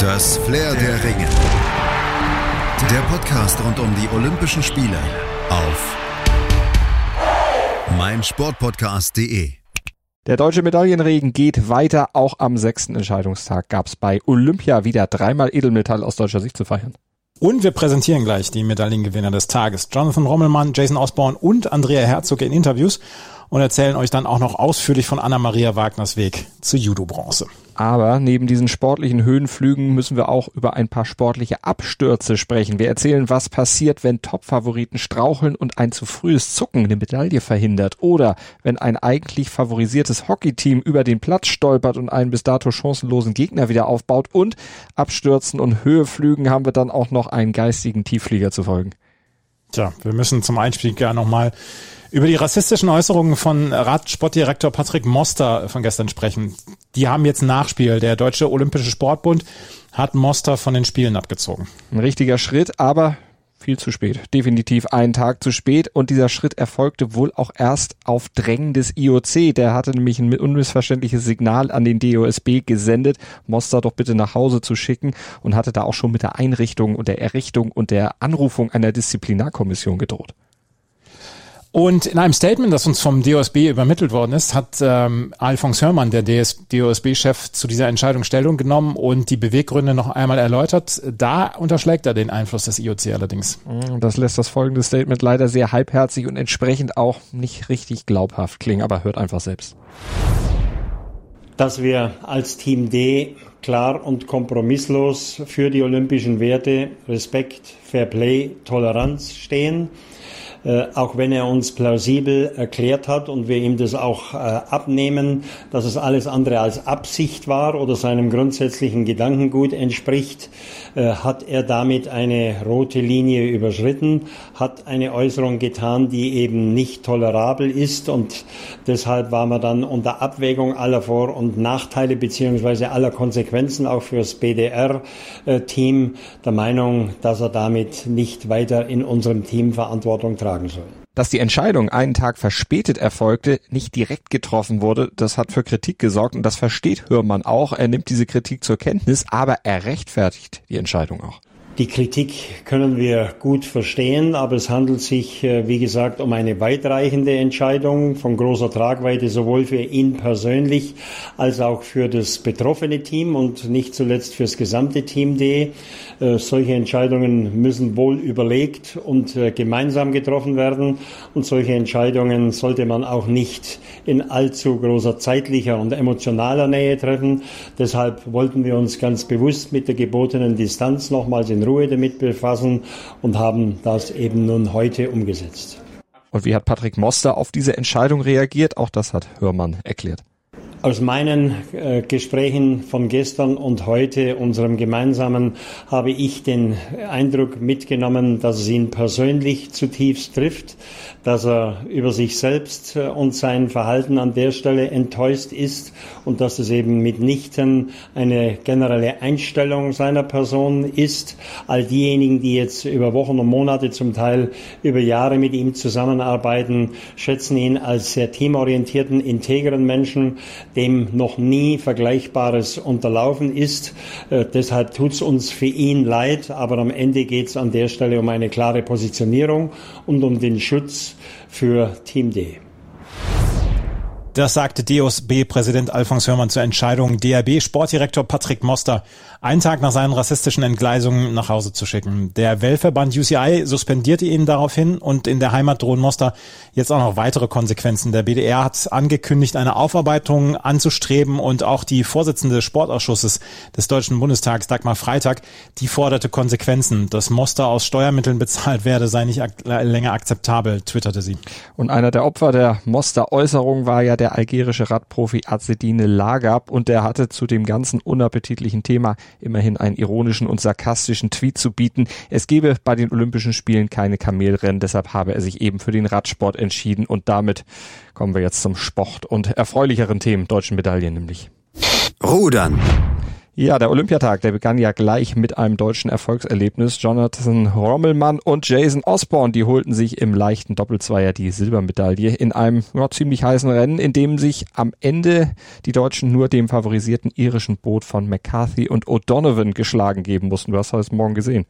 Das Flair der Ringe. Der Podcast rund um die Olympischen Spiele auf meinsportpodcast.de. Der deutsche Medaillenregen geht weiter. Auch am sechsten Entscheidungstag gab es bei Olympia wieder dreimal Edelmetall aus deutscher Sicht zu feiern. Und wir präsentieren gleich die Medaillengewinner des Tages. Jonathan Rommelmann, Jason Osborne und Andrea Herzog in Interviews und erzählen euch dann auch noch ausführlich von Anna-Maria Wagners Weg zur Judo-Bronze. Aber neben diesen sportlichen Höhenflügen müssen wir auch über ein paar sportliche Abstürze sprechen. Wir erzählen, was passiert, wenn Top-Favoriten straucheln und ein zu frühes Zucken eine Medaille verhindert. Oder wenn ein eigentlich favorisiertes Hockeyteam über den Platz stolpert und einen bis dato chancenlosen Gegner wieder aufbaut. Und Abstürzen und Höheflügen haben wir dann auch noch einen geistigen Tiefflieger zu folgen. Tja, wir müssen zum Einstieg ja nochmal über die rassistischen Äußerungen von Radsportdirektor Patrick Moster von gestern sprechen. Die haben jetzt Nachspiel. Der Deutsche Olympische Sportbund hat Moster von den Spielen abgezogen. Ein richtiger Schritt, aber viel zu spät. Definitiv einen Tag zu spät. Und dieser Schritt erfolgte wohl auch erst auf Drängen des IOC. Der hatte nämlich ein unmissverständliches Signal an den DOSB gesendet, Moster doch bitte nach Hause zu schicken und hatte da auch schon mit der Einrichtung und der Errichtung und der Anrufung einer Disziplinarkommission gedroht. Und in einem Statement, das uns vom DOSB übermittelt worden ist, hat ähm, Alphonse Hörmann, der DOSB-Chef, zu dieser Entscheidung Stellung genommen und die Beweggründe noch einmal erläutert. Da unterschlägt er den Einfluss des IOC allerdings. Mm, das lässt das folgende Statement leider sehr halbherzig und entsprechend auch nicht richtig glaubhaft klingen, aber hört einfach selbst. Dass wir als Team D klar und kompromisslos für die olympischen Werte Respekt, Fair Play, Toleranz stehen äh, auch wenn er uns plausibel erklärt hat und wir ihm das auch äh, abnehmen, dass es alles andere als Absicht war oder seinem grundsätzlichen Gedankengut entspricht, äh, hat er damit eine rote Linie überschritten, hat eine Äußerung getan, die eben nicht tolerabel ist und deshalb war man dann unter Abwägung aller Vor- und Nachteile beziehungsweise aller Konsequenzen auch fürs BDR-Team der Meinung, dass er damit nicht weiter in unserem Team Verantwortung trägt tragen soll. Dass die Entscheidung einen Tag verspätet erfolgte, nicht direkt getroffen wurde, das hat für Kritik gesorgt und das versteht Hörmann auch. Er nimmt diese Kritik zur Kenntnis, aber er rechtfertigt die Entscheidung auch. Die Kritik können wir gut verstehen, aber es handelt sich, äh, wie gesagt, um eine weitreichende Entscheidung von großer Tragweite sowohl für ihn persönlich als auch für das betroffene Team und nicht zuletzt fürs gesamte Team D. Äh, solche Entscheidungen müssen wohl überlegt und äh, gemeinsam getroffen werden und solche Entscheidungen sollte man auch nicht in allzu großer zeitlicher und emotionaler Nähe treffen. Deshalb wollten wir uns ganz bewusst mit der gebotenen Distanz nochmals in Ruhe damit befassen und haben das eben nun heute umgesetzt. Und wie hat Patrick Moster auf diese Entscheidung reagiert? Auch das hat Hörmann erklärt. Aus meinen äh, Gesprächen von gestern und heute, unserem gemeinsamen, habe ich den Eindruck mitgenommen, dass es ihn persönlich zutiefst trifft, dass er über sich selbst äh, und sein Verhalten an der Stelle enttäuscht ist und dass es eben mitnichten eine generelle Einstellung seiner Person ist. All diejenigen, die jetzt über Wochen und Monate, zum Teil über Jahre mit ihm zusammenarbeiten, schätzen ihn als sehr teamorientierten, integren Menschen, dem noch nie Vergleichbares unterlaufen ist. Äh, deshalb tut es uns für ihn leid, aber am Ende geht es an der Stelle um eine klare Positionierung und um den Schutz für Team D. Das sagte DOSB-Präsident Alfons Hörmann zur Entscheidung, DRB-Sportdirektor Patrick Moster einen Tag nach seinen rassistischen Entgleisungen nach Hause zu schicken. Der Weltverband UCI suspendierte ihn daraufhin und in der Heimat drohen Moster jetzt auch noch weitere Konsequenzen. Der BDR hat angekündigt, eine Aufarbeitung anzustreben und auch die Vorsitzende des Sportausschusses des Deutschen Bundestags, Dagmar Freitag, die forderte Konsequenzen. Dass Moster aus Steuermitteln bezahlt werde, sei nicht ak länger akzeptabel, twitterte sie. Und einer der Opfer der Moster-Äußerung war ja der algerische Radprofi Azedine Lagab und der hatte zu dem ganzen unappetitlichen Thema immerhin einen ironischen und sarkastischen Tweet zu bieten. Es gebe bei den Olympischen Spielen keine Kamelrennen, deshalb habe er sich eben für den Radsport entschieden und damit kommen wir jetzt zum Sport und erfreulicheren Themen, deutschen Medaillen nämlich. Rudern. Ja, der Olympiatag, der begann ja gleich mit einem deutschen Erfolgserlebnis. Jonathan Rommelmann und Jason Osborne, die holten sich im leichten Doppelzweier die Silbermedaille in einem ja, ziemlich heißen Rennen, in dem sich am Ende die Deutschen nur dem favorisierten irischen Boot von McCarthy und O'Donovan geschlagen geben mussten. Du hast heute Morgen gesehen.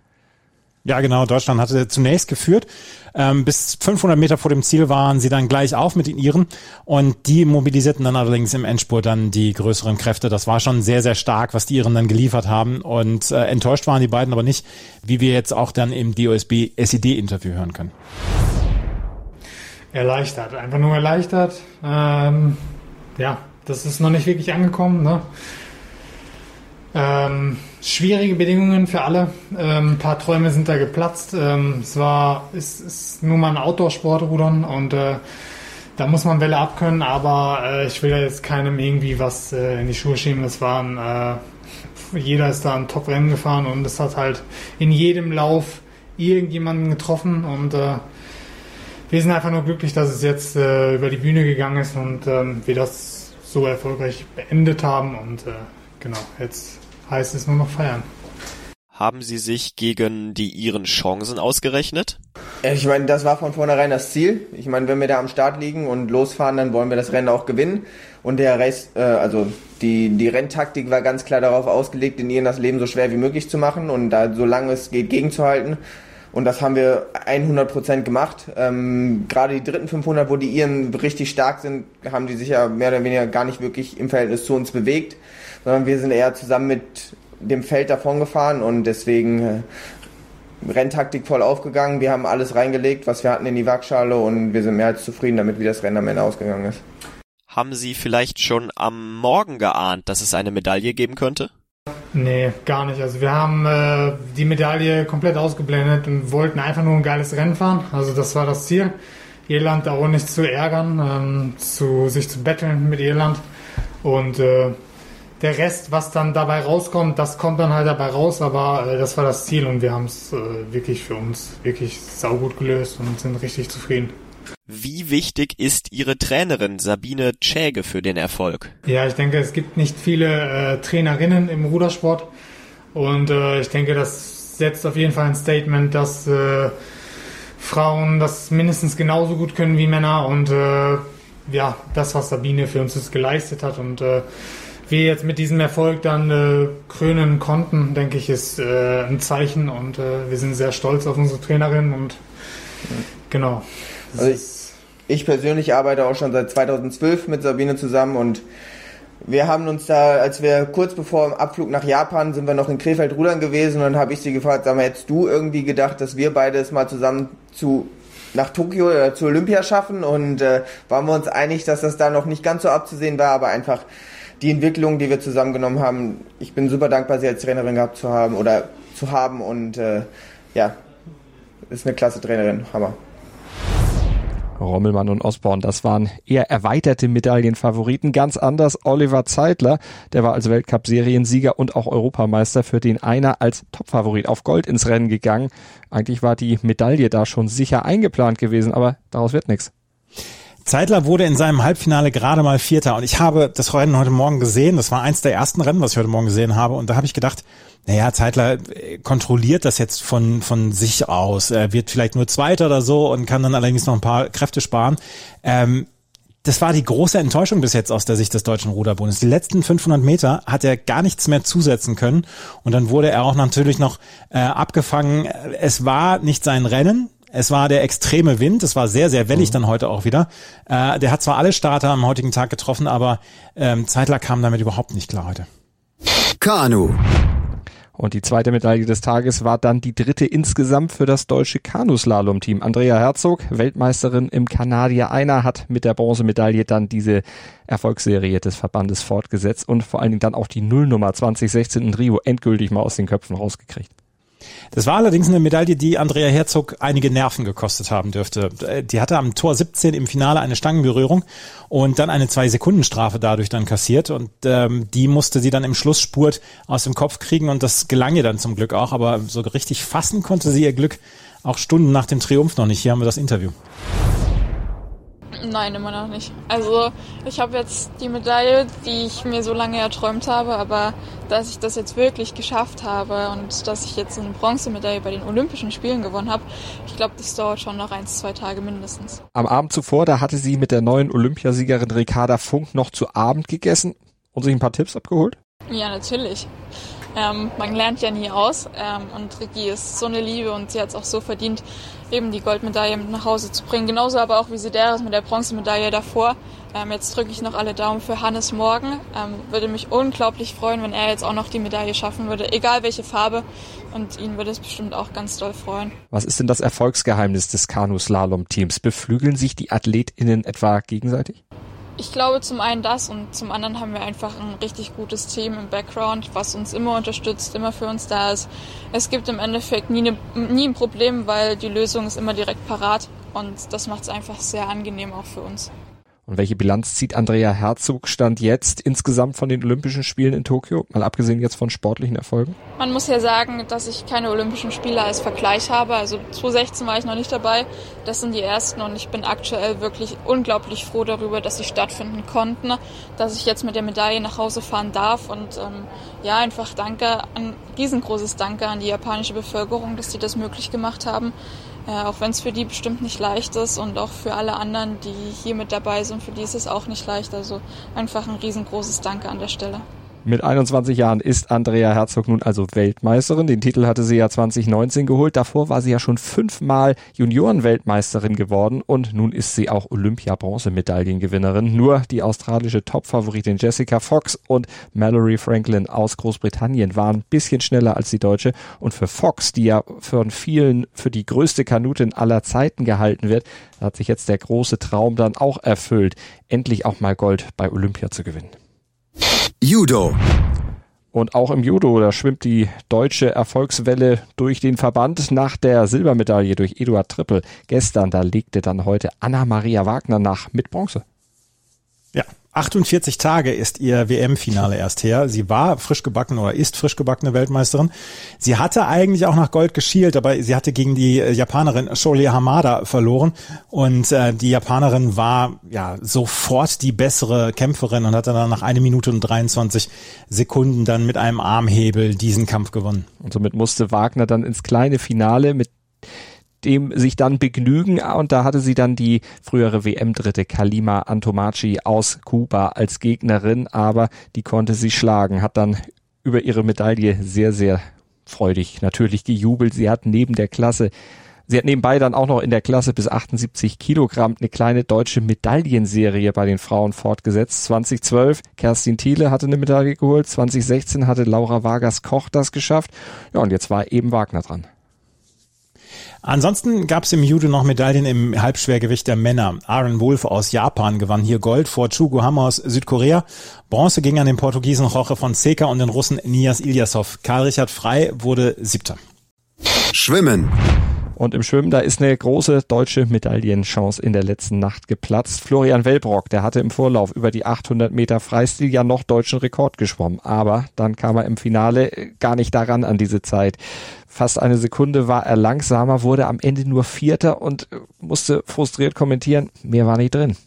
Ja, genau. Deutschland hatte zunächst geführt. Ähm, bis 500 Meter vor dem Ziel waren sie dann gleich auf mit den Iren und die mobilisierten dann allerdings im Endspurt dann die größeren Kräfte. Das war schon sehr, sehr stark, was die Iren dann geliefert haben und äh, enttäuscht waren die beiden aber nicht, wie wir jetzt auch dann im DOSB SED-Interview hören können. Erleichtert, einfach nur erleichtert. Ähm, ja, das ist noch nicht wirklich angekommen. Ne? Ähm, schwierige Bedingungen für alle. Ähm, ein paar Träume sind da geplatzt. Ähm, es war, ist, ist nur mal ein Outdoor-Sport rudern und äh, da muss man Welle abkönnen, aber äh, ich will ja jetzt keinem irgendwie was äh, in die Schuhe schieben. Das waren, äh, jeder ist da ein Top-Rennen gefahren und es hat halt in jedem Lauf irgendjemanden getroffen und äh, wir sind einfach nur glücklich, dass es jetzt äh, über die Bühne gegangen ist und ähm, wir das so erfolgreich beendet haben und äh, genau, jetzt heißt es nur noch feiern. Haben Sie sich gegen die Iren Chancen ausgerechnet? Ich meine, das war von vornherein das Ziel. Ich meine, wenn wir da am Start liegen und losfahren, dann wollen wir das Rennen auch gewinnen. Und der Race, äh, also die, die Renntaktik war ganz klar darauf ausgelegt, den Iren das Leben so schwer wie möglich zu machen und da so lange es geht gegenzuhalten. Und das haben wir 100% gemacht. Ähm, gerade die dritten 500, wo die Iren richtig stark sind, haben die sich ja mehr oder weniger gar nicht wirklich im Verhältnis zu uns bewegt sondern wir sind eher zusammen mit dem Feld davon gefahren und deswegen äh, Renntaktik voll aufgegangen. Wir haben alles reingelegt, was wir hatten in die Waagschale und wir sind mehr als zufrieden damit, wie das Rennen am Ende ausgegangen ist. Haben Sie vielleicht schon am Morgen geahnt, dass es eine Medaille geben könnte? Nee, gar nicht. Also wir haben äh, die Medaille komplett ausgeblendet und wollten einfach nur ein geiles Rennen fahren. Also das war das Ziel. Irland auch nicht zu ärgern, ähm, zu sich zu betteln mit Irland. Und äh, der Rest, was dann dabei rauskommt, das kommt dann halt dabei raus, aber äh, das war das Ziel und wir haben es äh, wirklich für uns wirklich saugut gelöst und sind richtig zufrieden. Wie wichtig ist Ihre Trainerin Sabine Tschäge für den Erfolg? Ja, ich denke, es gibt nicht viele äh, Trainerinnen im Rudersport und äh, ich denke, das setzt auf jeden Fall ein Statement, dass äh, Frauen das mindestens genauso gut können wie Männer und äh, ja, das, was Sabine für uns jetzt geleistet hat und äh, wir jetzt mit diesem Erfolg dann äh, krönen konnten, denke ich, ist äh, ein Zeichen und äh, wir sind sehr stolz auf unsere Trainerin und genau. Also ich, ich persönlich arbeite auch schon seit 2012 mit Sabine zusammen und wir haben uns da, als wir kurz bevor dem Abflug nach Japan sind wir noch in Krefeld rudern gewesen und dann habe ich sie gefragt, sag mal, hättest du irgendwie gedacht, dass wir beide es mal zusammen zu nach Tokio oder zu Olympia schaffen und äh, waren wir uns einig, dass das da noch nicht ganz so abzusehen war, aber einfach die Entwicklung, die wir zusammengenommen haben, ich bin super dankbar, sie als Trainerin gehabt zu haben oder zu haben und äh, ja, ist eine klasse Trainerin, Hammer. Rommelmann und Osborne, das waren eher erweiterte Medaillenfavoriten. Ganz anders Oliver Zeitler, der war als Weltcup-Seriensieger und auch Europameister, für den einer als Topfavorit auf Gold ins Rennen gegangen. Eigentlich war die Medaille da schon sicher eingeplant gewesen, aber daraus wird nichts. Zeitler wurde in seinem Halbfinale gerade mal Vierter und ich habe das Rennen heute Morgen gesehen. Das war eins der ersten Rennen, was ich heute Morgen gesehen habe und da habe ich gedacht, naja, Zeitler äh, kontrolliert das jetzt von, von sich aus. Er wird vielleicht nur Zweiter oder so und kann dann allerdings noch ein paar Kräfte sparen. Ähm, das war die große Enttäuschung bis jetzt aus der Sicht des Deutschen Ruderbundes. Die letzten 500 Meter hat er gar nichts mehr zusetzen können und dann wurde er auch natürlich noch äh, abgefangen. Es war nicht sein Rennen, es war der extreme Wind, es war sehr, sehr wellig mhm. dann heute auch wieder. Äh, der hat zwar alle Starter am heutigen Tag getroffen, aber ähm, Zeitler kam damit überhaupt nicht klar heute. Kanu. Und die zweite Medaille des Tages war dann die dritte insgesamt für das deutsche Kanuslalom-Team. Andrea Herzog, Weltmeisterin im Kanadier Einer, hat mit der Bronzemedaille dann diese Erfolgsserie des Verbandes fortgesetzt und vor allen Dingen dann auch die Nullnummer 2016 in Rio endgültig mal aus den Köpfen rausgekriegt. Das war allerdings eine Medaille, die Andrea Herzog einige Nerven gekostet haben dürfte. Die hatte am Tor 17 im Finale eine Stangenberührung und dann eine Zwei-Sekunden-Strafe dadurch dann kassiert und ähm, die musste sie dann im Schlussspurt aus dem Kopf kriegen und das gelang ihr dann zum Glück auch, aber so richtig fassen konnte sie ihr Glück auch Stunden nach dem Triumph noch nicht. Hier haben wir das Interview. Nein, immer noch nicht. Also ich habe jetzt die Medaille, die ich mir so lange erträumt habe, aber dass ich das jetzt wirklich geschafft habe und dass ich jetzt eine Bronzemedaille bei den Olympischen Spielen gewonnen habe, ich glaube, das dauert schon noch eins, zwei Tage mindestens. Am Abend zuvor, da hatte sie mit der neuen Olympiasiegerin Ricarda Funk noch zu Abend gegessen und sich ein paar Tipps abgeholt? Ja, natürlich. Ähm, man lernt ja nie aus ähm, und Ricky ist so eine Liebe und sie hat es auch so verdient, eben die Goldmedaille mit nach Hause zu bringen. Genauso aber auch wie Sideris mit der Bronzemedaille davor. Ähm, jetzt drücke ich noch alle Daumen für Hannes morgen. Ähm, würde mich unglaublich freuen, wenn er jetzt auch noch die Medaille schaffen würde, egal welche Farbe. Und ihn würde es bestimmt auch ganz doll freuen. Was ist denn das Erfolgsgeheimnis des Kanu-Slalom-Teams? Beflügeln sich die AthletInnen etwa gegenseitig? Ich glaube zum einen das und zum anderen haben wir einfach ein richtig gutes Team im Background, was uns immer unterstützt, immer für uns da ist. Es gibt im Endeffekt nie, ne, nie ein Problem, weil die Lösung ist immer direkt parat und das macht es einfach sehr angenehm auch für uns. Und welche Bilanz zieht Andrea Herzog Stand jetzt insgesamt von den Olympischen Spielen in Tokio, mal abgesehen jetzt von sportlichen Erfolgen? Man muss ja sagen, dass ich keine Olympischen Spiele als Vergleich habe. Also 2016 war ich noch nicht dabei. Das sind die ersten und ich bin aktuell wirklich unglaublich froh darüber, dass sie stattfinden konnten, dass ich jetzt mit der Medaille nach Hause fahren darf und ähm, ja, einfach danke, ein riesengroßes Danke an die japanische Bevölkerung, dass sie das möglich gemacht haben. Ja, auch wenn es für die bestimmt nicht leicht ist und auch für alle anderen, die hier mit dabei sind, für die ist es auch nicht leicht. Also einfach ein riesengroßes Danke an der Stelle. Mit 21 Jahren ist Andrea Herzog nun also Weltmeisterin. Den Titel hatte sie ja 2019 geholt. Davor war sie ja schon fünfmal Juniorenweltmeisterin geworden und nun ist sie auch Olympia-Bronzemedaillengewinnerin. Nur die australische Topfavoritin Jessica Fox und Mallory Franklin aus Großbritannien waren ein bisschen schneller als die Deutsche. Und für Fox, die ja von vielen für die größte Kanutin aller Zeiten gehalten wird, hat sich jetzt der große Traum dann auch erfüllt, endlich auch mal Gold bei Olympia zu gewinnen. Judo. Und auch im Judo, da schwimmt die deutsche Erfolgswelle durch den Verband nach der Silbermedaille durch Eduard Trippel. Gestern, da legte dann heute Anna-Maria Wagner nach mit Bronze. Ja, 48 Tage ist ihr WM-Finale erst her. Sie war frisch gebacken oder ist frisch gebackene Weltmeisterin. Sie hatte eigentlich auch nach Gold geschielt, aber sie hatte gegen die Japanerin Sholie Hamada verloren und äh, die Japanerin war ja sofort die bessere Kämpferin und hatte dann nach eine Minute und 23 Sekunden dann mit einem Armhebel diesen Kampf gewonnen. Und somit musste Wagner dann ins kleine Finale mit dem sich dann begnügen und da hatte sie dann die frühere WM-Dritte Kalima Antomachi aus Kuba als Gegnerin, aber die konnte sie schlagen, hat dann über ihre Medaille sehr, sehr freudig natürlich gejubelt. Sie hat neben der Klasse Sie hat nebenbei dann auch noch in der Klasse bis 78 Kilogramm eine kleine deutsche Medaillenserie bei den Frauen fortgesetzt. 2012 Kerstin Thiele hatte eine Medaille geholt, 2016 hatte Laura Vargas Koch das geschafft. Ja, und jetzt war eben Wagner dran. Ansonsten gab es im Judo noch Medaillen im Halbschwergewicht der Männer. Aaron Wolf aus Japan gewann hier Gold vor Chugo Hammer aus Südkorea. Bronze ging an den Portugiesen Jorge Fonseca und den Russen Nias Ilyasov. Karl-Richard Frei wurde Siebter. Schwimmen. Und im Schwimmen, da ist eine große deutsche Medaillenchance in der letzten Nacht geplatzt. Florian Wellbrock, der hatte im Vorlauf über die 800 Meter Freistil ja noch deutschen Rekord geschwommen. Aber dann kam er im Finale gar nicht daran an diese Zeit. Fast eine Sekunde war er langsamer, wurde am Ende nur Vierter und musste frustriert kommentieren, mehr war nicht drin.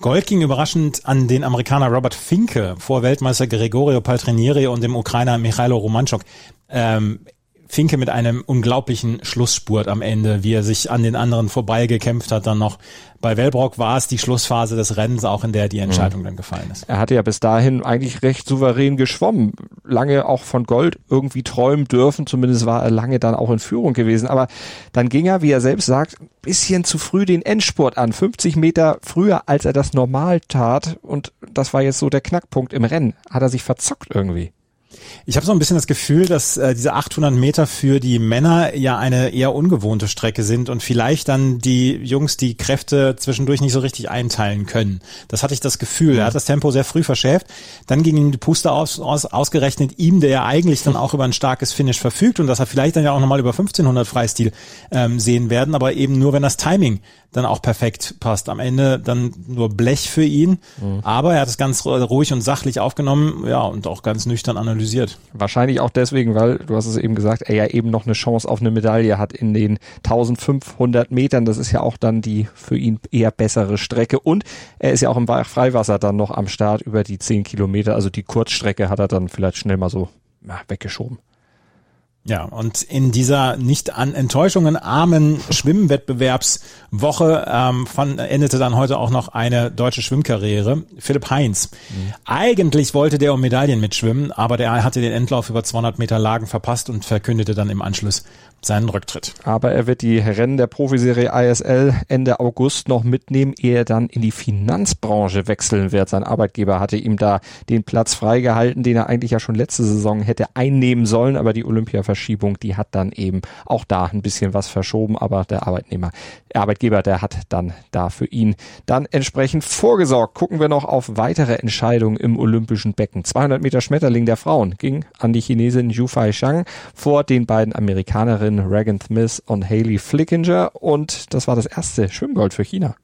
Gold ging überraschend an den Amerikaner Robert Finke vor Weltmeister Gregorio Paltrinieri und dem Ukrainer Michailo Romanchuk. Ähm, Finke mit einem unglaublichen Schlussspurt am Ende, wie er sich an den anderen vorbeigekämpft hat dann noch. Bei Wellbrock war es die Schlussphase des Rennens, auch in der die Entscheidung mhm. dann gefallen ist. Er hatte ja bis dahin eigentlich recht souverän geschwommen, lange auch von Gold irgendwie träumen dürfen, zumindest war er lange dann auch in Führung gewesen, aber dann ging er, wie er selbst sagt, bisschen zu früh den Endspurt an, 50 Meter früher, als er das normal tat und das war jetzt so der Knackpunkt im Rennen. Hat er sich verzockt irgendwie. Ich habe so ein bisschen das Gefühl, dass äh, diese 800 Meter für die Männer ja eine eher ungewohnte Strecke sind und vielleicht dann die Jungs die Kräfte zwischendurch nicht so richtig einteilen können. Das hatte ich das Gefühl. Er hat das Tempo sehr früh verschärft. Dann ging ihm die Puste aus, aus, ausgerechnet ihm, der ja eigentlich dann auch über ein starkes Finish verfügt und dass er vielleicht dann ja auch nochmal über 1500 Freistil ähm, sehen werden, aber eben nur, wenn das Timing dann auch perfekt passt. Am Ende dann nur Blech für ihn, mhm. aber er hat es ganz ruhig und sachlich aufgenommen, ja, und auch ganz nüchtern analysiert. Wahrscheinlich auch deswegen, weil, du hast es eben gesagt, er ja eben noch eine Chance auf eine Medaille hat in den 1500 Metern. Das ist ja auch dann die für ihn eher bessere Strecke und er ist ja auch im Freiwasser dann noch am Start über die 10 Kilometer, also die Kurzstrecke hat er dann vielleicht schnell mal so ja, weggeschoben. Ja, und in dieser nicht an Enttäuschungen armen Schwimmwettbewerbswoche ähm, von, endete dann heute auch noch eine deutsche Schwimmkarriere. Philipp Heinz. Mhm. Eigentlich wollte der um Medaillen mitschwimmen, aber der hatte den Endlauf über 200 Meter Lagen verpasst und verkündete dann im Anschluss seinen Rücktritt. Aber er wird die Rennen der Profiserie ISL Ende August noch mitnehmen, ehe er dann in die Finanzbranche wechseln wird. Sein Arbeitgeber hatte ihm da den Platz freigehalten, den er eigentlich ja schon letzte Saison hätte einnehmen sollen, aber die Olympiaverschiebung, die hat dann eben auch da ein bisschen was verschoben, aber der Arbeitnehmer, der Arbeitgeber, der hat dann da für ihn dann entsprechend vorgesorgt. Gucken wir noch auf weitere Entscheidungen im olympischen Becken. 200 Meter Schmetterling der Frauen ging an die Chinesin Yu Fai Shang vor den beiden Amerikanerinnen Schwimmerin Regan Smith und Haley Flickinger und das war das erste Schwimmgold für China.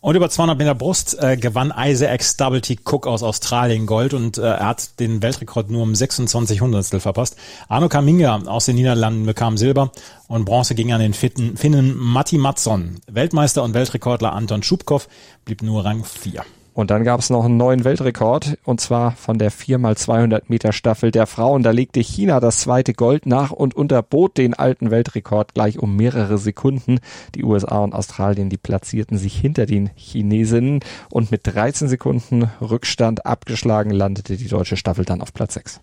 Und über 200 Meter Brust äh, gewann Isaacs Double T Cook aus Australien Gold und äh, er hat den Weltrekord nur um 26 Hundertstel verpasst. Arno Kaminga aus den Niederlanden bekam Silber und Bronze ging an den Fitten, Finnen Matti Matson. Weltmeister und Weltrekordler Anton Schubkow blieb nur Rang 4. Und dann gab es noch einen neuen Weltrekord und zwar von der 4x200 Meter Staffel der Frauen. Da legte China das zweite Gold nach und unterbot den alten Weltrekord gleich um mehrere Sekunden. Die USA und Australien, die platzierten sich hinter den Chinesinnen und mit 13 Sekunden Rückstand abgeschlagen landete die deutsche Staffel dann auf Platz 6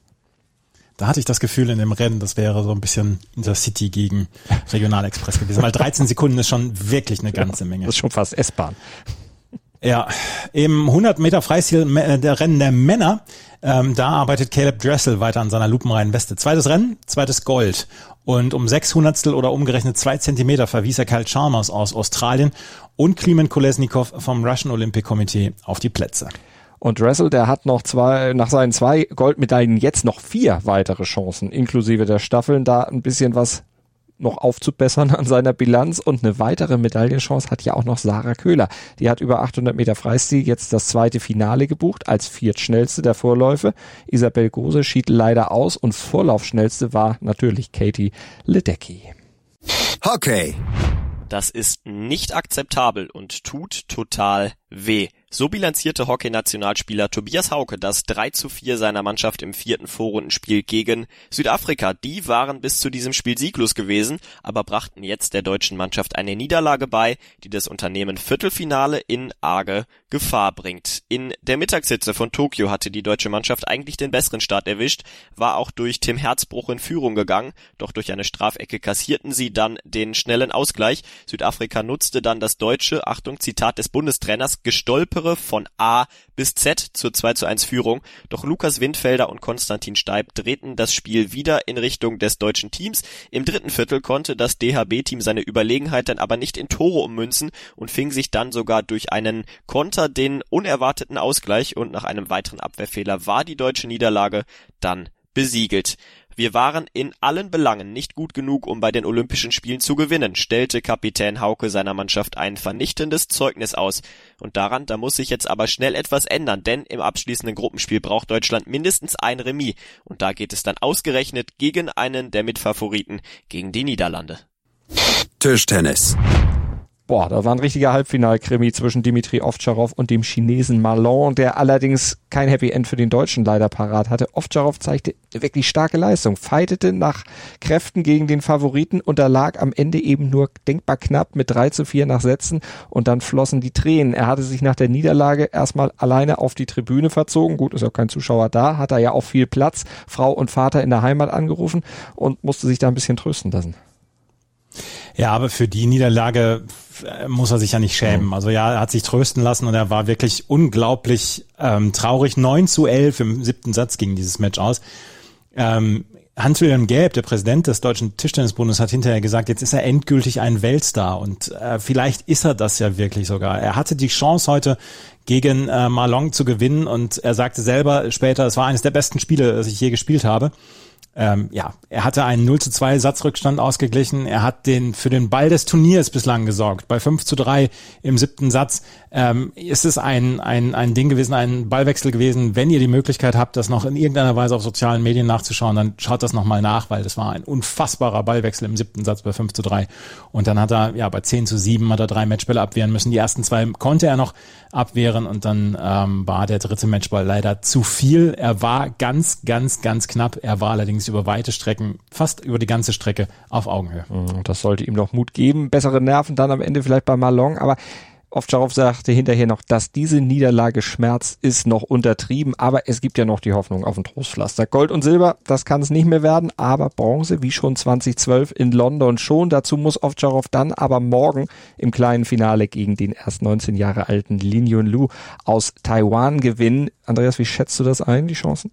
da hatte ich das Gefühl in dem Rennen, das wäre so ein bisschen Intercity gegen Regionalexpress gewesen, weil 13 Sekunden ist schon wirklich eine ganze Menge. Das ist schon fast S-Bahn. Ja, im 100 Meter Freistil äh, der Rennen der Männer, ähm, da arbeitet Caleb Dressel weiter an seiner lupenreinen Weste. Zweites Rennen, zweites Gold. Und um sechs Hundertstel oder umgerechnet zwei Zentimeter verwies er Kyle Chalmers aus Australien und Klimen Kolesnikov vom Russian Olympic Committee auf die Plätze. Und Dressel, der hat noch zwei, nach seinen zwei Goldmedaillen jetzt noch vier weitere Chancen, inklusive der Staffeln, da ein bisschen was noch aufzubessern an seiner Bilanz und eine weitere Medaillenchance hat ja auch noch Sarah Köhler. Die hat über 800 Meter Freistil jetzt das zweite Finale gebucht als viertschnellste der Vorläufe. Isabel Gose schied leider aus und Vorlaufschnellste war natürlich Katie Ledecky. Hockey. Das ist nicht akzeptabel und tut total weh. So bilanzierte Hockey-Nationalspieler Tobias Hauke das 3 zu 4 seiner Mannschaft im vierten Vorrundenspiel gegen Südafrika. Die waren bis zu diesem Spiel sieglos gewesen, aber brachten jetzt der deutschen Mannschaft eine Niederlage bei, die das Unternehmen Viertelfinale in arge Gefahr bringt. In der Mittagshitze von Tokio hatte die deutsche Mannschaft eigentlich den besseren Start erwischt, war auch durch Tim Herzbruch in Führung gegangen, doch durch eine Strafecke kassierten sie dann den schnellen Ausgleich. Südafrika nutzte dann das deutsche, Achtung, Zitat des Bundestrainers, Gestolpe Stolpere von A bis Z zur 2 zu 1 Führung, doch Lukas Windfelder und Konstantin Steib drehten das Spiel wieder in Richtung des deutschen Teams. Im dritten Viertel konnte das DHB-Team seine Überlegenheit dann aber nicht in Tore ummünzen und fing sich dann sogar durch einen Konter den unerwarteten Ausgleich und nach einem weiteren Abwehrfehler war die deutsche Niederlage dann besiegelt. Wir waren in allen Belangen nicht gut genug, um bei den Olympischen Spielen zu gewinnen, stellte Kapitän Hauke seiner Mannschaft ein vernichtendes Zeugnis aus. Und daran, da muss sich jetzt aber schnell etwas ändern, denn im abschließenden Gruppenspiel braucht Deutschland mindestens ein Remis. Und da geht es dann ausgerechnet gegen einen der Mitfavoriten, gegen die Niederlande. Tischtennis. Boah, da war ein richtiger Halbfinalkrimi zwischen Dimitri Ovtcharov und dem Chinesen Malon, der allerdings kein Happy End für den Deutschen leider parat hatte. Ovtcharov zeigte wirklich starke Leistung, fightete nach Kräften gegen den Favoriten, unterlag am Ende eben nur denkbar knapp mit 3 zu 4 nach Sätzen und dann flossen die Tränen. Er hatte sich nach der Niederlage erstmal alleine auf die Tribüne verzogen. Gut, ist auch kein Zuschauer da, hat er ja auch viel Platz, Frau und Vater in der Heimat angerufen und musste sich da ein bisschen trösten lassen. Ja, aber für die Niederlage äh, muss er sich ja nicht schämen. Also ja, er hat sich trösten lassen und er war wirklich unglaublich ähm, traurig. 9 zu 11 im siebten Satz ging dieses Match aus. Ähm, Hans-Wilhelm Gelb, der Präsident des Deutschen Tischtennisbundes, hat hinterher gesagt, jetzt ist er endgültig ein Weltstar und äh, vielleicht ist er das ja wirklich sogar. Er hatte die Chance heute gegen äh, Marlon zu gewinnen. Und er sagte selber später, es war eines der besten Spiele, das ich je gespielt habe ähm, ja, er hatte einen 0 zu 2 Satzrückstand ausgeglichen. Er hat den für den Ball des Turniers bislang gesorgt. Bei 5 zu 3 im siebten Satz ähm, ist es ein, ein, ein Ding gewesen, ein Ballwechsel gewesen. Wenn ihr die Möglichkeit habt, das noch in irgendeiner Weise auf sozialen Medien nachzuschauen, dann schaut das nochmal nach, weil das war ein unfassbarer Ballwechsel im siebten Satz bei 5 zu 3. Und dann hat er, ja, bei 10 zu 7 hat er drei Matchbälle abwehren müssen. Die ersten zwei konnte er noch abwehren und dann ähm, war der dritte Matchball leider zu viel. Er war ganz, ganz, ganz knapp. Er war allerdings über weite Strecken, fast über die ganze Strecke auf Augenhöhe. Mhm, das sollte ihm noch Mut geben. Bessere Nerven dann am Ende vielleicht bei Malong, aber Ovtcharov sagte hinterher noch, dass diese Niederlage Schmerz ist noch untertrieben, aber es gibt ja noch die Hoffnung auf ein Trostpflaster. Gold und Silber, das kann es nicht mehr werden, aber Bronze, wie schon 2012 in London schon. Dazu muss Ovtcharov dann aber morgen im kleinen Finale gegen den erst 19 Jahre alten Lin Yunlu aus Taiwan gewinnen. Andreas, wie schätzt du das ein, die Chancen?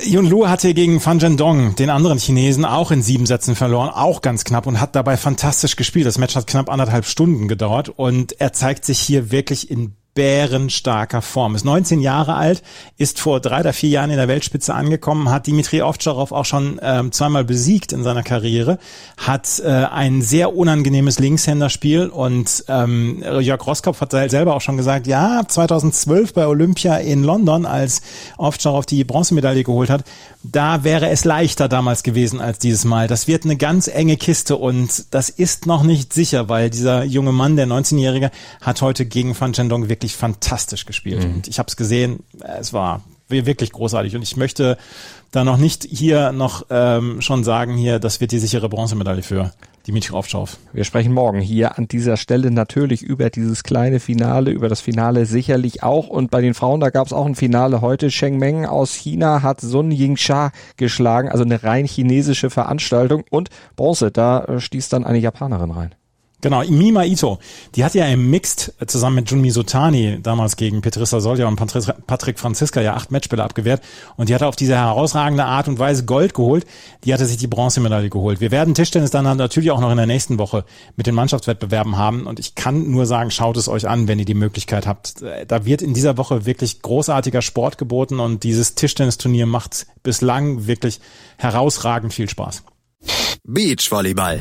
Yun Lu hatte gegen Fan Zhendong, den anderen Chinesen, auch in sieben Sätzen verloren, auch ganz knapp und hat dabei fantastisch gespielt. Das Match hat knapp anderthalb Stunden gedauert und er zeigt sich hier wirklich in bärenstarker Form. Ist 19 Jahre alt, ist vor drei oder vier Jahren in der Weltspitze angekommen, hat Dimitri Ovtcharov auch schon ähm, zweimal besiegt in seiner Karriere, hat äh, ein sehr unangenehmes Linkshänderspiel und ähm, Jörg Roskopf hat selber auch schon gesagt, ja, 2012 bei Olympia in London, als Ovtcharov die Bronzemedaille geholt hat, da wäre es leichter damals gewesen als dieses Mal. Das wird eine ganz enge Kiste und das ist noch nicht sicher, weil dieser junge Mann, der 19-Jährige, hat heute gegen Van Chendong wirklich fantastisch gespielt. Mhm. Und ich habe es gesehen, es war wirklich großartig. Und ich möchte da noch nicht hier noch ähm, schon sagen, hier, das wird die sichere Bronzemedaille für Dimitri Ovtcharov. Wir sprechen morgen hier an dieser Stelle natürlich über dieses kleine Finale, über das Finale sicherlich auch. Und bei den Frauen, da gab es auch ein Finale heute. Cheng Meng aus China hat Sun Yingsha geschlagen, also eine rein chinesische Veranstaltung. Und Bronze, da äh, stieß dann eine Japanerin rein. Genau, Mima Ito, die hat ja im Mixed zusammen mit Junmi Sotani damals gegen Petrissa Solja und Patrick Franziska ja acht Matchspiele abgewehrt und die hat auf diese herausragende Art und Weise Gold geholt. Die hatte sich die Bronzemedaille geholt. Wir werden Tischtennis dann natürlich auch noch in der nächsten Woche mit den Mannschaftswettbewerben haben und ich kann nur sagen, schaut es euch an, wenn ihr die Möglichkeit habt. Da wird in dieser Woche wirklich großartiger Sport geboten und dieses Tischtennisturnier macht bislang wirklich herausragend viel Spaß. Beachvolleyball.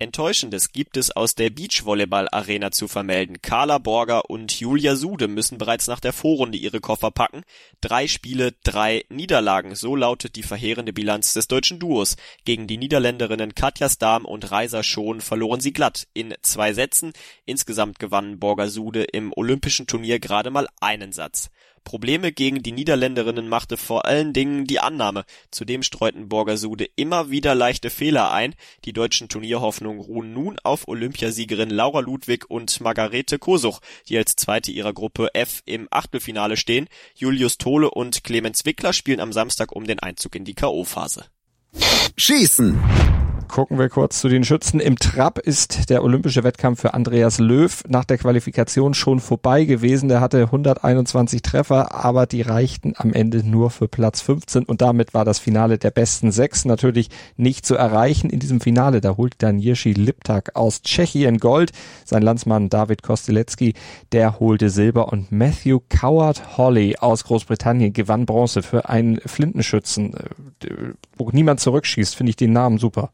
Enttäuschendes gibt es aus der Beachvolleyball-Arena zu vermelden. Carla Borger und Julia Sude müssen bereits nach der Vorrunde ihre Koffer packen. Drei Spiele, drei Niederlagen. So lautet die verheerende Bilanz des deutschen Duos. Gegen die Niederländerinnen Katja Stam und Reiser Schon verloren sie glatt in zwei Sätzen. Insgesamt gewannen Borger Sude im olympischen Turnier gerade mal einen Satz. Probleme gegen die Niederländerinnen machte vor allen Dingen die Annahme. Zudem streuten Borgasude immer wieder leichte Fehler ein. Die deutschen Turnierhoffnungen ruhen nun auf Olympiasiegerin Laura Ludwig und Margarete Kosuch, die als zweite ihrer Gruppe F im Achtelfinale stehen. Julius Tole und Clemens Wickler spielen am Samstag um den Einzug in die K.O.-Phase. Schießen Gucken wir kurz zu den Schützen. Im Trab ist der olympische Wettkampf für Andreas Löw nach der Qualifikation schon vorbei gewesen. Der hatte 121 Treffer, aber die reichten am Ende nur für Platz 15 und damit war das Finale der besten sechs natürlich nicht zu erreichen. In diesem Finale, da holte dann Jirschi Liptak aus Tschechien Gold. Sein Landsmann David Kostelecki, der holte Silber und Matthew Coward Holly aus Großbritannien gewann Bronze für einen Flintenschützen, äh, wo niemand zurückschießt, finde ich den Namen super.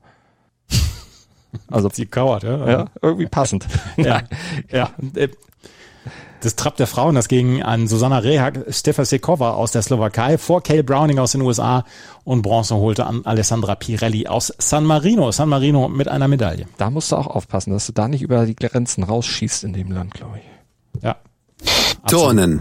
Also sie kauert, ja. ja irgendwie passend. ja, ja. Das Trab der Frauen, das ging an Susanna Rehak, Stefa Sekova aus der Slowakei, vor Kale Browning aus den USA und Bronze holte an Alessandra Pirelli aus San Marino. San Marino mit einer Medaille. Da musst du auch aufpassen, dass du da nicht über die Grenzen rausschießt in dem Land, glaube ich. Ja. Turnen.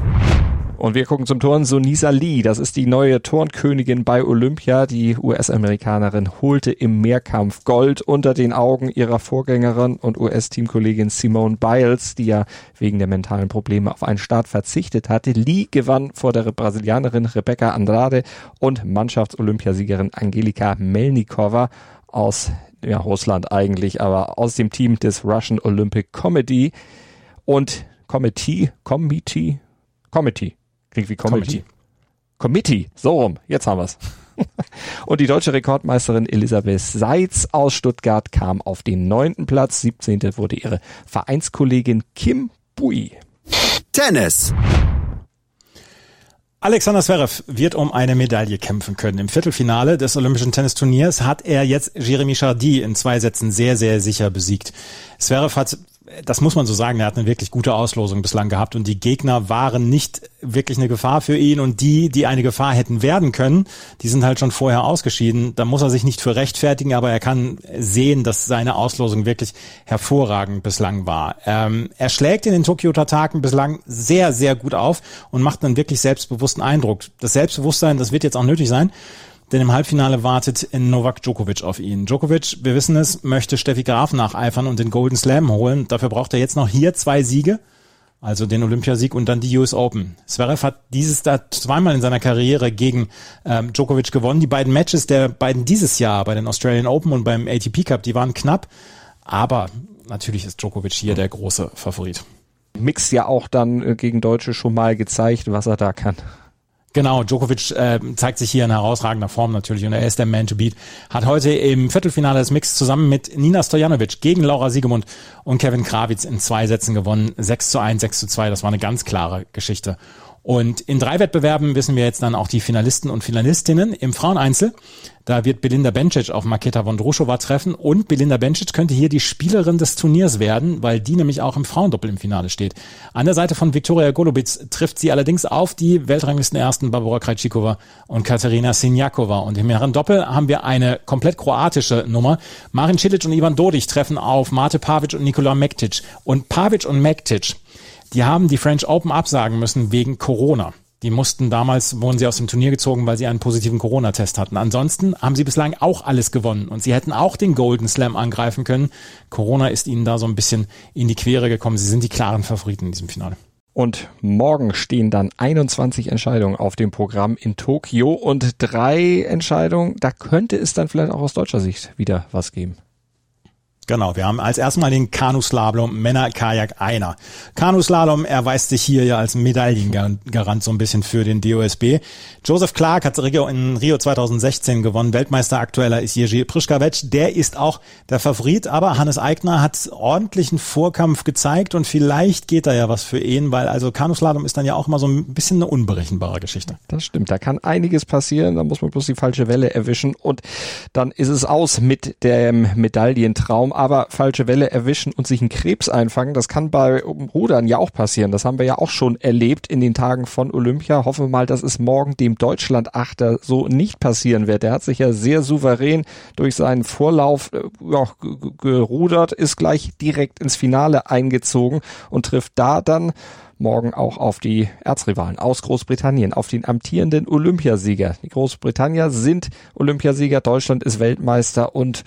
Und wir gucken zum Turnen. Sonisa Lee, das ist die neue Turnkönigin bei Olympia. Die US-Amerikanerin holte im Mehrkampf Gold unter den Augen ihrer Vorgängerin und US-Teamkollegin Simone Biles, die ja wegen der mentalen Probleme auf einen Start verzichtet hatte. Lee gewann vor der Brasilianerin Rebecca Andrade und Mannschaftsolympiasiegerin Angelika Melnikova aus ja, Russland eigentlich, aber aus dem Team des Russian Olympic Committee und Committee, Committee, Committee, Klingt wie Comedy. Committee. Committee, so rum, jetzt haben wir's. Und die deutsche Rekordmeisterin Elisabeth Seitz aus Stuttgart kam auf den neunten Platz. 17. wurde ihre Vereinskollegin Kim Bui. Tennis. Alexander Zverev wird um eine Medaille kämpfen können. Im Viertelfinale des Olympischen Tennisturniers hat er jetzt Jeremy Chardy in zwei Sätzen sehr, sehr sicher besiegt. Zverev hat das muss man so sagen, er hat eine wirklich gute Auslosung bislang gehabt und die Gegner waren nicht wirklich eine Gefahr für ihn und die, die eine Gefahr hätten werden können, die sind halt schon vorher ausgeschieden. Da muss er sich nicht für rechtfertigen, aber er kann sehen, dass seine Auslosung wirklich hervorragend bislang war. Ähm, er schlägt in den Tokio-Tataken bislang sehr, sehr gut auf und macht einen wirklich selbstbewussten Eindruck. Das Selbstbewusstsein, das wird jetzt auch nötig sein denn im Halbfinale wartet Novak Djokovic auf ihn. Djokovic, wir wissen es, möchte Steffi Graf nacheifern und den Golden Slam holen. Dafür braucht er jetzt noch hier zwei Siege, also den Olympiasieg und dann die US Open. Zverev hat dieses da zweimal in seiner Karriere gegen ähm, Djokovic gewonnen. Die beiden Matches der beiden dieses Jahr bei den Australian Open und beim ATP Cup, die waren knapp, aber natürlich ist Djokovic hier der große Favorit. Mix ja auch dann äh, gegen Deutsche schon mal gezeigt, was er da kann. Genau, Djokovic äh, zeigt sich hier in herausragender Form natürlich und er ist der Man to beat. Hat heute im Viertelfinale des Mix zusammen mit Nina Stojanovic gegen Laura Siegemund und Kevin Krawitz in zwei Sätzen gewonnen. 6 zu 1, 6 zu 2, das war eine ganz klare Geschichte. Und in drei Wettbewerben wissen wir jetzt dann auch die Finalisten und Finalistinnen im Fraueneinzel. Da wird Belinda Bencic auf Maketa Vondroshova treffen und Belinda Bencic könnte hier die Spielerin des Turniers werden, weil die nämlich auch im Frauendoppel im Finale steht. An der Seite von Viktoria Golubitz trifft sie allerdings auf die Weltranglisten ersten Barbara Krajcikova und Katerina Sinjakova. Und im Herren-Doppel haben wir eine komplett kroatische Nummer. Marin Cilic und Ivan Dodic treffen auf Mate Pavic und Nikola Mektic. Und Pavic und Mektic die haben die French Open absagen müssen wegen Corona. Die mussten damals, wurden sie aus dem Turnier gezogen, weil sie einen positiven Corona-Test hatten. Ansonsten haben sie bislang auch alles gewonnen und sie hätten auch den Golden Slam angreifen können. Corona ist ihnen da so ein bisschen in die Quere gekommen. Sie sind die klaren Favoriten in diesem Finale. Und morgen stehen dann 21 Entscheidungen auf dem Programm in Tokio und drei Entscheidungen, da könnte es dann vielleicht auch aus deutscher Sicht wieder was geben. Genau, wir haben als erstes mal den Kanuslalom Männer Kajak einer. Kanuslalom erweist sich hier ja als Medaillengarant so ein bisschen für den DOSB. Joseph Clark hat in Rio 2016 gewonnen. Weltmeister aktueller ist Jerzy Prischkawetsch. Der ist auch der Favorit, aber Hannes Eigner hat ordentlichen Vorkampf gezeigt und vielleicht geht da ja was für ihn, weil also Kanuslalom ist dann ja auch immer so ein bisschen eine unberechenbare Geschichte. Das stimmt, da kann einiges passieren, da muss man bloß die falsche Welle erwischen und dann ist es aus mit dem Medaillentraum aber falsche Welle erwischen und sich einen Krebs einfangen. Das kann bei Rudern ja auch passieren. Das haben wir ja auch schon erlebt in den Tagen von Olympia. Hoffen wir mal, dass es morgen dem Deutschland-Achter so nicht passieren wird. Der hat sich ja sehr souverän durch seinen Vorlauf äh, ja, gerudert, ist gleich direkt ins Finale eingezogen und trifft da dann morgen auch auf die Erzrivalen aus Großbritannien, auf den amtierenden Olympiasieger. Die Großbritannier sind Olympiasieger, Deutschland ist Weltmeister und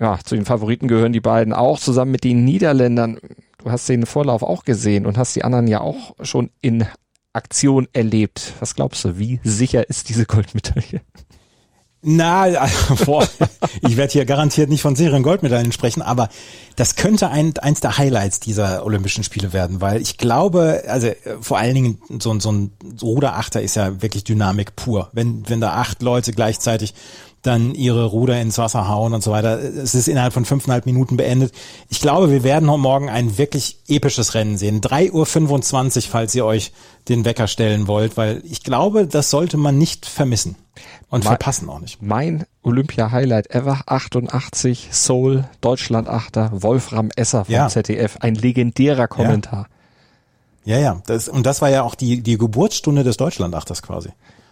ja, zu den Favoriten gehören die beiden auch, zusammen mit den Niederländern. Du hast den Vorlauf auch gesehen und hast die anderen ja auch schon in Aktion erlebt. Was glaubst du, wie sicher ist diese Goldmedaille? Na, boah, ich werde hier garantiert nicht von Serien Goldmedaillen sprechen, aber das könnte ein, eins der Highlights dieser Olympischen Spiele werden, weil ich glaube, also vor allen Dingen so, so ein Ruderachter ist ja wirklich Dynamik pur. Wenn, wenn da acht Leute gleichzeitig dann ihre Ruder ins Wasser hauen und so weiter. Es ist innerhalb von fünfeinhalb Minuten beendet. Ich glaube, wir werden morgen ein wirklich episches Rennen sehen. 3.25 Uhr, falls ihr euch den Wecker stellen wollt, weil ich glaube, das sollte man nicht vermissen. Und mein, verpassen auch nicht. Mein Olympia-Highlight ever, 88, Seoul, Deutschland-Achter, Wolfram Esser vom ja. ZDF, ein legendärer Kommentar. Ja, ja, ja das, und das war ja auch die, die Geburtsstunde des Deutschland-Achters quasi.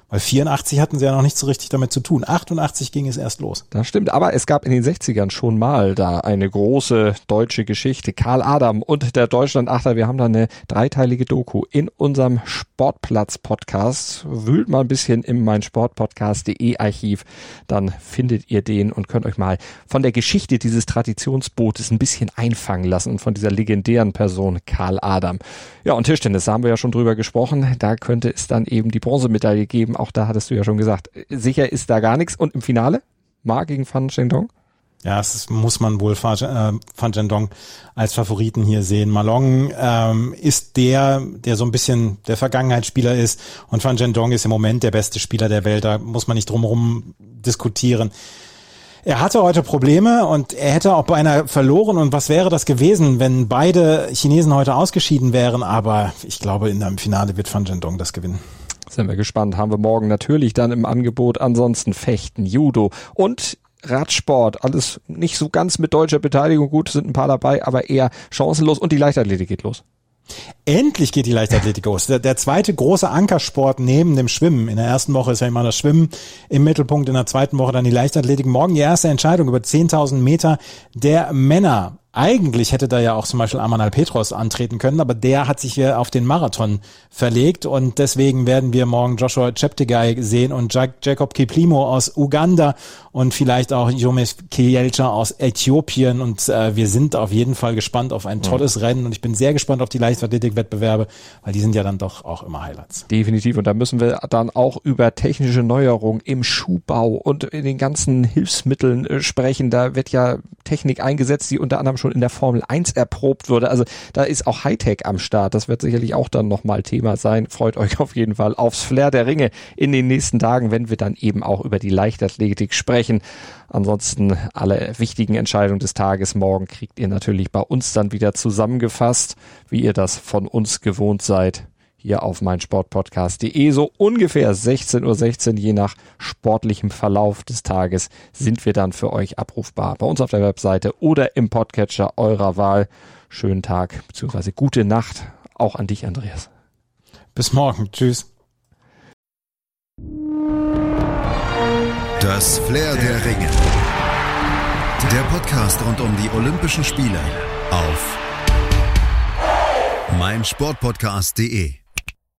Weil 84 hatten sie ja noch nicht so richtig damit zu tun. 88 ging es erst los. Das stimmt, aber es gab in den 60ern schon mal da eine große deutsche Geschichte. Karl Adam und der Deutschlandachter, wir haben da eine dreiteilige Doku in unserem Sportplatz-Podcast. Wühlt mal ein bisschen in mein Sportpodcast.de Archiv, dann findet ihr den und könnt euch mal von der Geschichte dieses Traditionsbootes ein bisschen einfangen lassen und von dieser legendären Person Karl Adam. Ja, und Tischtennis, da haben wir ja schon drüber gesprochen. Da könnte es dann eben die Bronzemedaille geben auch da hattest du ja schon gesagt, sicher ist da gar nichts. Und im Finale? Ma gegen Fan Shendong? Ja, das muss man wohl Fan äh, Shendong als Favoriten hier sehen. Malong ähm, ist der, der so ein bisschen der Vergangenheitsspieler ist und Fan Shendong ist im Moment der beste Spieler der Welt. Da muss man nicht drumherum diskutieren. Er hatte heute Probleme und er hätte auch beinahe verloren. Und was wäre das gewesen, wenn beide Chinesen heute ausgeschieden wären? Aber ich glaube, in einem Finale wird Fan Zhendong das gewinnen. Sind wir gespannt. Haben wir morgen natürlich dann im Angebot. Ansonsten Fechten, Judo und Radsport. Alles nicht so ganz mit deutscher Beteiligung. Gut, sind ein paar dabei, aber eher chancenlos. Und die Leichtathletik geht los. Endlich geht die Leichtathletik los. Der, der, zweite große Ankersport neben dem Schwimmen. In der ersten Woche ist ja immer das Schwimmen im Mittelpunkt, in der zweiten Woche dann die Leichtathletik. Morgen die erste Entscheidung über 10.000 Meter der Männer. Eigentlich hätte da ja auch zum Beispiel Amanal Petros antreten können, aber der hat sich hier auf den Marathon verlegt und deswegen werden wir morgen Joshua Cheptegei sehen und Jacob Kiplimo aus Uganda und vielleicht auch Jomes Kielcha aus Äthiopien und äh, wir sind auf jeden Fall gespannt auf ein tolles Rennen und ich bin sehr gespannt auf die Leichtathletik-Wettbewerbe, weil die sind ja dann doch auch immer Highlights. Definitiv und da müssen wir dann auch über technische Neuerungen im Schuhbau und in den ganzen Hilfsmitteln äh, sprechen. Da wird ja Technik eingesetzt, die unter anderem schon in der Formel 1 erprobt wurde. Also da ist auch Hightech am Start. Das wird sicherlich auch dann nochmal Thema sein. Freut euch auf jeden Fall aufs Flair der Ringe in den nächsten Tagen, wenn wir dann eben auch über die Leichtathletik sprechen. Ansonsten alle wichtigen Entscheidungen des Tages morgen kriegt ihr natürlich bei uns dann wieder zusammengefasst, wie ihr das von uns gewohnt seid hier auf meinsportpodcast.de. So ungefähr 16.16 Uhr, 16, je nach sportlichem Verlauf des Tages, sind wir dann für euch abrufbar. Bei uns auf der Webseite oder im Podcatcher eurer Wahl. Schönen Tag bzw. gute Nacht auch an dich, Andreas. Bis morgen. Tschüss. Das Flair der Ringe. Der Podcast rund um die Olympischen Spiele auf meinsportpodcast.de.